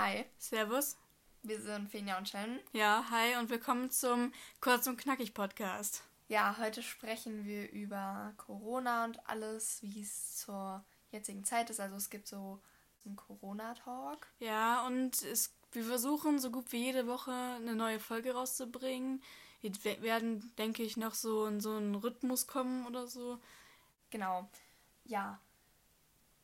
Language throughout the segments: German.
Hi, Servus. wir sind Finja und Shannon. Ja, hi und willkommen zum Kurz und Knackig Podcast. Ja, heute sprechen wir über Corona und alles, wie es zur jetzigen Zeit ist. Also es gibt so einen Corona-Talk. Ja, und es, wir versuchen so gut wie jede Woche eine neue Folge rauszubringen. Wir we- werden, denke ich, noch so in so einen Rhythmus kommen oder so. Genau. Ja.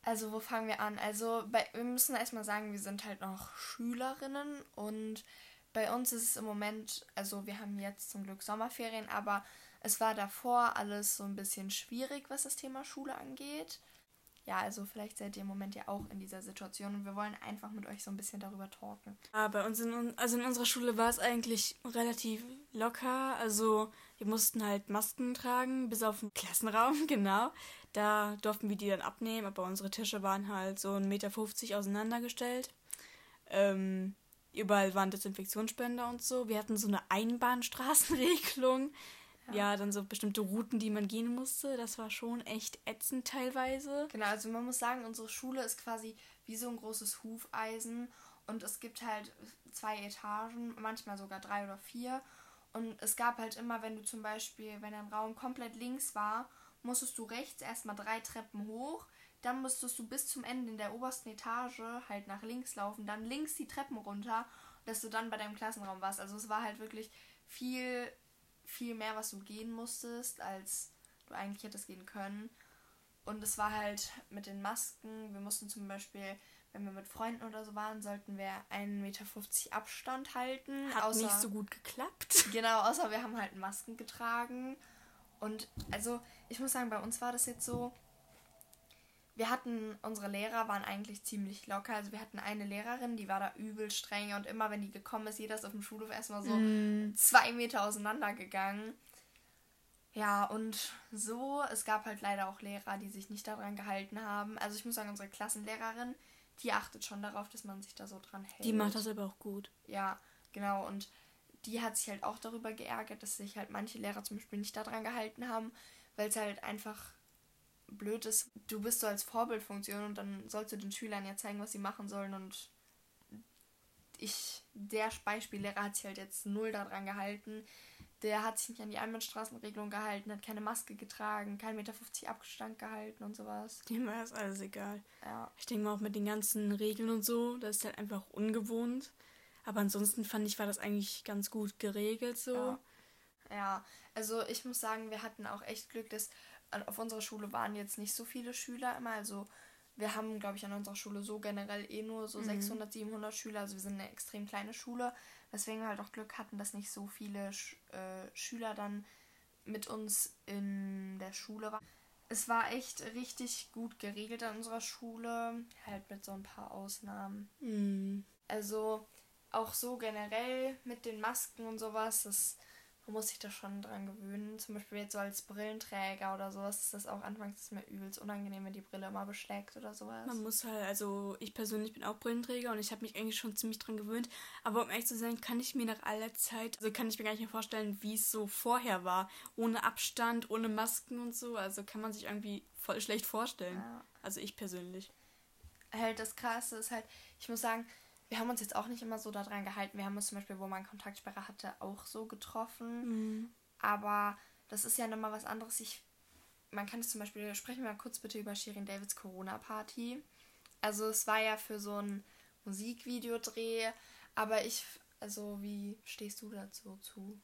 Also wo fangen wir an? Also bei, wir müssen erstmal sagen, wir sind halt noch Schülerinnen und bei uns ist es im Moment, also wir haben jetzt zum Glück Sommerferien, aber es war davor alles so ein bisschen schwierig, was das Thema Schule angeht. Ja, also vielleicht seid ihr im Moment ja auch in dieser Situation und wir wollen einfach mit euch so ein bisschen darüber talken. Ja, bei uns in, also in unserer Schule war es eigentlich relativ locker. Also wir mussten halt Masken tragen, bis auf den Klassenraum, genau. Da durften wir die dann abnehmen, aber unsere Tische waren halt so 1,50 Meter auseinandergestellt. Ähm, überall waren Desinfektionsspender und so. Wir hatten so eine Einbahnstraßenregelung. Ja. dann so bestimmte Routen, die man gehen musste. Das war schon echt ätzend teilweise. Genau, also man muss sagen, unsere Schule ist quasi wie so ein großes Hufeisen und es gibt halt zwei Etagen, manchmal sogar drei oder vier. Und es gab halt immer, wenn du zum Beispiel, wenn ein Raum komplett links war, musstest du rechts erstmal drei Treppen hoch, dann musstest du bis zum Ende in der obersten Etage halt nach links laufen, dann links die Treppen runter, dass du dann bei deinem Klassenraum warst. Also es war halt wirklich viel, viel mehr, was du gehen musstest, als du eigentlich hättest gehen können. Und es war halt mit den Masken, wir mussten zum Beispiel, wenn wir mit Freunden oder so waren, sollten wir 1,50 Meter Abstand halten. Hat außer, nicht so gut geklappt. Genau, außer wir haben halt Masken getragen. Und also, ich muss sagen, bei uns war das jetzt so, wir hatten, unsere Lehrer waren eigentlich ziemlich locker. Also wir hatten eine Lehrerin, die war da übel streng und immer wenn die gekommen ist, jeder ist auf dem Schulhof erstmal so zwei Meter auseinandergegangen. Ja, und so, es gab halt leider auch Lehrer, die sich nicht daran gehalten haben. Also ich muss sagen, unsere Klassenlehrerin, die achtet schon darauf, dass man sich da so dran hält. Die macht das aber auch gut. Ja, genau. Und die hat sich halt auch darüber geärgert, dass sich halt manche Lehrer zum Beispiel nicht daran gehalten haben, weil es halt einfach blöd ist. Du bist so als Vorbildfunktion und dann sollst du den Schülern ja zeigen, was sie machen sollen. Und ich, der Beispiellehrer hat sich halt jetzt null daran gehalten. Der hat sich nicht an die Einbahnstraßenregelung gehalten, hat keine Maske getragen, kein Meter 50 Abstand gehalten und sowas. Dem war das alles egal. Ja. Ich denke mal auch mit den ganzen Regeln und so, das ist halt einfach ungewohnt. Aber ansonsten fand ich, war das eigentlich ganz gut geregelt so. Ja. Ja, also ich muss sagen, wir hatten auch echt Glück, dass an- auf unserer Schule waren jetzt nicht so viele Schüler immer. Also wir haben, glaube ich, an unserer Schule so generell eh nur so 600, 700 Schüler. Also wir sind eine extrem kleine Schule, weswegen wir halt auch Glück hatten, dass nicht so viele Sch äh, Schüler dann mit uns in der Schule waren. Es war echt richtig gut geregelt an unserer Schule, halt mit so ein paar Ausnahmen. Hm. Also auch so generell mit den Masken und sowas, das, man muss sich da schon dran gewöhnen. Zum Beispiel jetzt so als Brillenträger oder sowas ist das auch anfangs ist mir übelst unangenehm, wenn die Brille immer beschlägt oder sowas. Man muss halt, also ich persönlich bin auch Brillenträger und ich habe mich eigentlich schon ziemlich dran gewöhnt. Aber um ehrlich zu sein, kann ich mir nach aller Zeit, also kann ich mir gar nicht mehr vorstellen, wie es so vorher war. Ohne Abstand, ohne Masken und so. Also kann man sich irgendwie voll schlecht vorstellen. Ja. Also ich persönlich. Halt das Krasse ist halt, ich muss sagen, wir haben uns jetzt auch nicht immer so daran gehalten. Wir haben uns zum Beispiel, wo man Kontaktsperre hatte, auch so getroffen. Aber das ist ja nochmal was anderes. Ich, man kann es zum Beispiel, sprechen wir mal kurz bitte über Shirin Davids Corona-Party. Also es war ja für so ein Musikvideodreh, aber ich, also wie stehst du dazu, zu,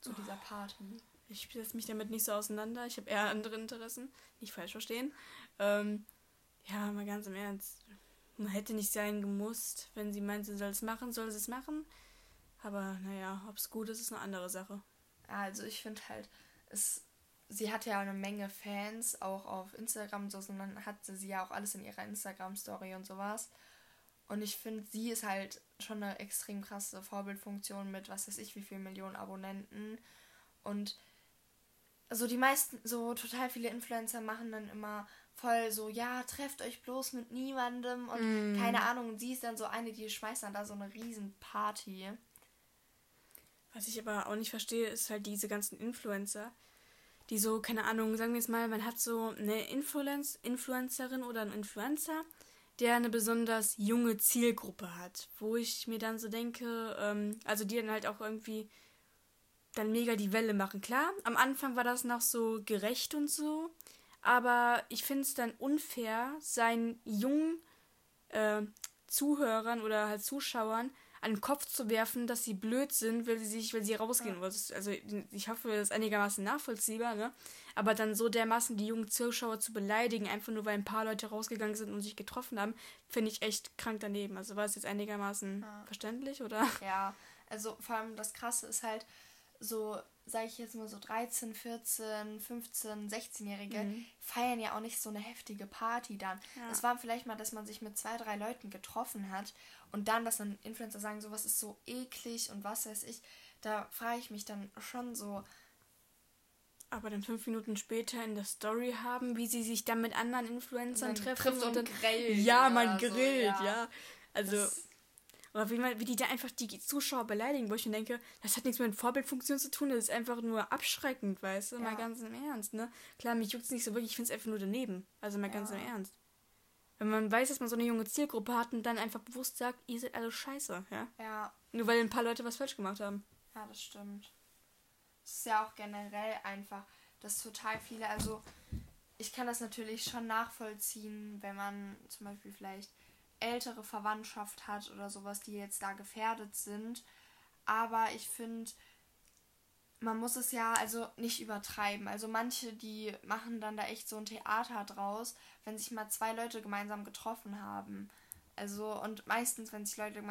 zu dieser Party? Ich setze mich damit nicht so auseinander. Ich habe eher andere Interessen. Nicht falsch verstehen. Ähm, ja, mal ganz im Ernst. Man hätte nicht sein gemusst. Wenn sie meint, sie soll es machen, soll sie es machen. Aber naja, ob es gut ist, ist eine andere Sache. Also ich finde halt, es, sie hat ja eine Menge Fans, auch auf Instagram so, und dann hatte sie ja auch alles in ihrer Instagram-Story und sowas. Und ich finde, sie ist halt schon eine extrem krasse Vorbildfunktion mit was weiß ich wie viel Millionen Abonnenten. Und so die meisten, so total viele Influencer machen dann immer voll so, ja, trefft euch bloß mit niemandem und keine Ahnung. Und sie ist dann so eine, die schmeißt dann da so eine riesen Party. Was ich aber auch nicht verstehe, ist halt diese ganzen Influencer, die so, keine Ahnung, sagen wir jetzt mal, man hat so eine Influenz Influencerin oder einen Influencer, der eine besonders junge Zielgruppe hat, wo ich mir dann so denke, ähm, also die dann halt auch irgendwie dann mega die Welle machen. Klar, am Anfang war das noch so gerecht und so, aber ich finde es dann unfair, seinen jungen äh, Zuhörern oder halt Zuschauern an den Kopf zu werfen, dass sie blöd sind, weil sie sich, weil sie rausgehen ja. Also ich hoffe, das ist einigermaßen nachvollziehbar, ne? Aber dann so dermaßen die jungen Zuschauer zu beleidigen, einfach nur weil ein paar Leute rausgegangen sind und sich getroffen haben, finde ich echt krank daneben. Also war es jetzt einigermaßen ja. verständlich, oder? Ja, also vor allem das Krasse ist halt, so, sage ich jetzt mal so 13, 14, 15, 16-Jährige mhm. feiern ja auch nicht so eine heftige Party dann. Es ja. war vielleicht mal, dass man sich mit zwei, drei Leuten getroffen hat und dann, dass dann Influencer sagen, sowas ist so eklig und was weiß ich. Da frage ich mich dann schon so. Aber dann fünf Minuten später in der Story haben, wie sie sich dann mit anderen Influencern treffen. Und, und dann, grillt. Ja, man grillt, so, ja. ja. Also. Das oder wie, man, wie die da einfach die Zuschauer beleidigen, wo ich mir denke, das hat nichts mit Vorbildfunktion zu tun, das ist einfach nur abschreckend, weißt du? Ja. Mal ganz im Ernst, ne? Klar, mich juckt es nicht so wirklich, ich finde es einfach nur daneben. Also mal ja. ganz im Ernst. Wenn man weiß, dass man so eine junge Zielgruppe hat und dann einfach bewusst sagt, ihr seid alle scheiße, ja? Ja. Nur weil ein paar Leute was falsch gemacht haben. Ja, das stimmt. Es ist ja auch generell einfach, dass total viele, also ich kann das natürlich schon nachvollziehen, wenn man zum Beispiel vielleicht ältere Verwandtschaft hat oder sowas, die jetzt da gefährdet sind. Aber ich finde, man muss es ja also nicht übertreiben. Also manche, die machen dann da echt so ein Theater draus, wenn sich mal zwei Leute gemeinsam getroffen haben. Also und meistens, wenn sich Leute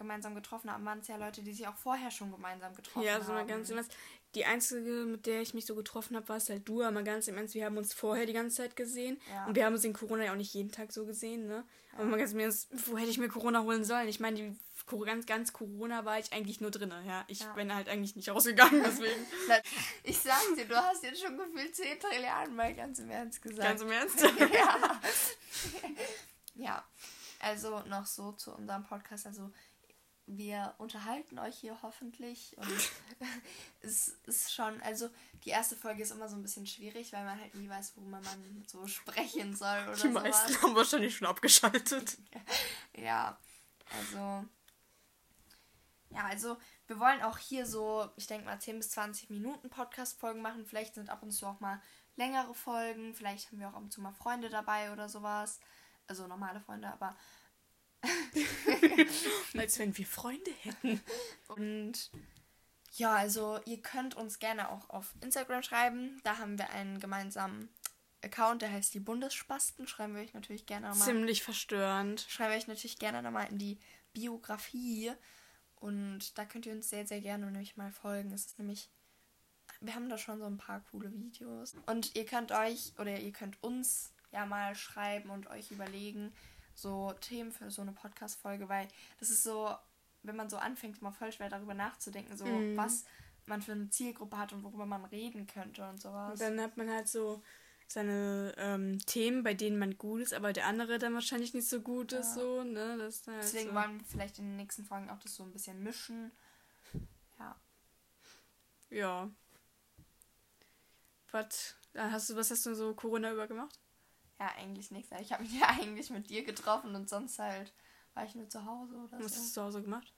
gemeinsam getroffen haben, waren es ja Leute, die sich auch vorher schon gemeinsam getroffen haben. Ja, so mal ganz im Ernst. Die einzige, mit der ich mich so getroffen habe, war es halt du, aber ganz im Ernst, wir haben uns vorher die ganze Zeit gesehen. Ja. Und wir haben uns in Corona ja auch nicht jeden Tag so gesehen, ne? Ja. Aber mal ganz im Ernst, wo hätte ich mir Corona holen sollen? Ich meine, die ganz, ganz Corona war ich eigentlich nur drin, ja. Ich ja. bin halt eigentlich nicht rausgegangen, deswegen. ich sag dir, du hast jetzt schon gefühlt 10 Trilliarden mal ganz im Ernst gesagt. Ganz im Ernst? ja. ja. Also noch so zu unserem Podcast. Also wir unterhalten euch hier hoffentlich und es ist schon, also die erste Folge ist immer so ein bisschen schwierig, weil man halt nie weiß, worüber man so sprechen soll oder Die meisten sowas. haben wahrscheinlich schon abgeschaltet. ja, also ja, also wir wollen auch hier so, ich denke mal 10 bis 20 Minuten Podcast-Folgen machen. Vielleicht sind ab und zu auch mal längere Folgen. Vielleicht haben wir auch ab und zu mal Freunde dabei oder sowas. Also normale Freunde, aber Als wenn wir Freunde hätten. Und ja, also ihr könnt uns gerne auch auf Instagram schreiben. Da haben wir einen gemeinsamen Account, der heißt die Bundesspasten. Schreiben wir euch natürlich gerne nochmal. Ziemlich verstörend. Schreiben wir euch natürlich gerne nochmal in die Biografie. Und da könnt ihr uns sehr, sehr gerne nämlich mal folgen. Es ist nämlich. Wir haben da schon so ein paar coole Videos. Und ihr könnt euch oder ihr könnt uns ja mal schreiben und euch überlegen, so Themen für so eine Podcast-Folge, weil das ist so, wenn man so anfängt, immer voll schwer darüber nachzudenken, so mm. was man für eine Zielgruppe hat und worüber man reden könnte und sowas. Und dann hat man halt so seine ähm, Themen, bei denen man gut ist, aber der andere dann wahrscheinlich nicht so gut ja. ist, so, ne? Das halt Deswegen so. wollen wir vielleicht in den nächsten Folgen auch das so ein bisschen mischen. Ja. Ja. Was, hast du, was hast du so Corona über gemacht? Ja, eigentlich nichts. Ich habe mich ja eigentlich mit dir getroffen und sonst halt war ich nur zu Hause oder Was so. hast du zu Hause gemacht?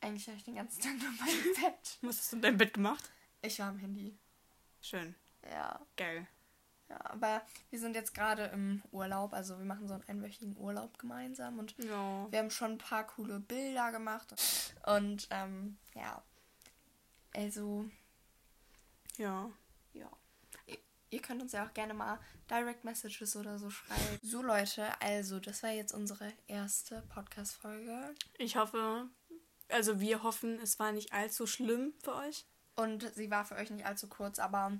Eigentlich habe ich den ganzen Tag nur mein Bett. Was hast du in deinem Bett gemacht? Ich war am Handy. Schön. Ja. Geil. Ja, aber wir sind jetzt gerade im Urlaub, also wir machen so einen einwöchigen Urlaub gemeinsam und ja. wir haben schon ein paar coole Bilder gemacht und ähm, ja, also ja. Ja. Ihr könnt uns ja auch gerne mal Direct Messages oder so schreiben. So Leute, also das war jetzt unsere erste Podcast-Folge. Ich hoffe, also wir hoffen, es war nicht allzu schlimm für euch. Und sie war für euch nicht allzu kurz, aber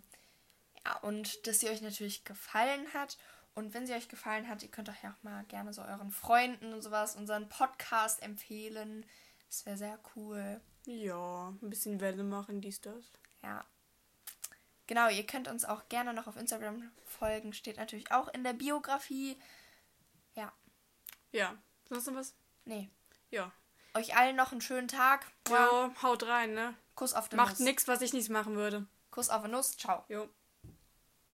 ja, und dass sie euch natürlich gefallen hat. Und wenn sie euch gefallen hat, ihr könnt euch auch mal gerne so euren Freunden und sowas unseren Podcast empfehlen. Das wäre sehr cool. Ja, ein bisschen Welle machen, dies, das. Ja. Genau, ihr könnt uns auch gerne noch auf Instagram folgen. Steht natürlich auch in der Biografie. Ja. Ja. Sonst noch was? Nee. Ja. Euch allen noch einen schönen Tag. Ja, haut rein, ne? Kuss auf den Macht Nuss. Macht nix, was ich nicht machen würde. Kuss auf den Nuss. Ciao. Jo.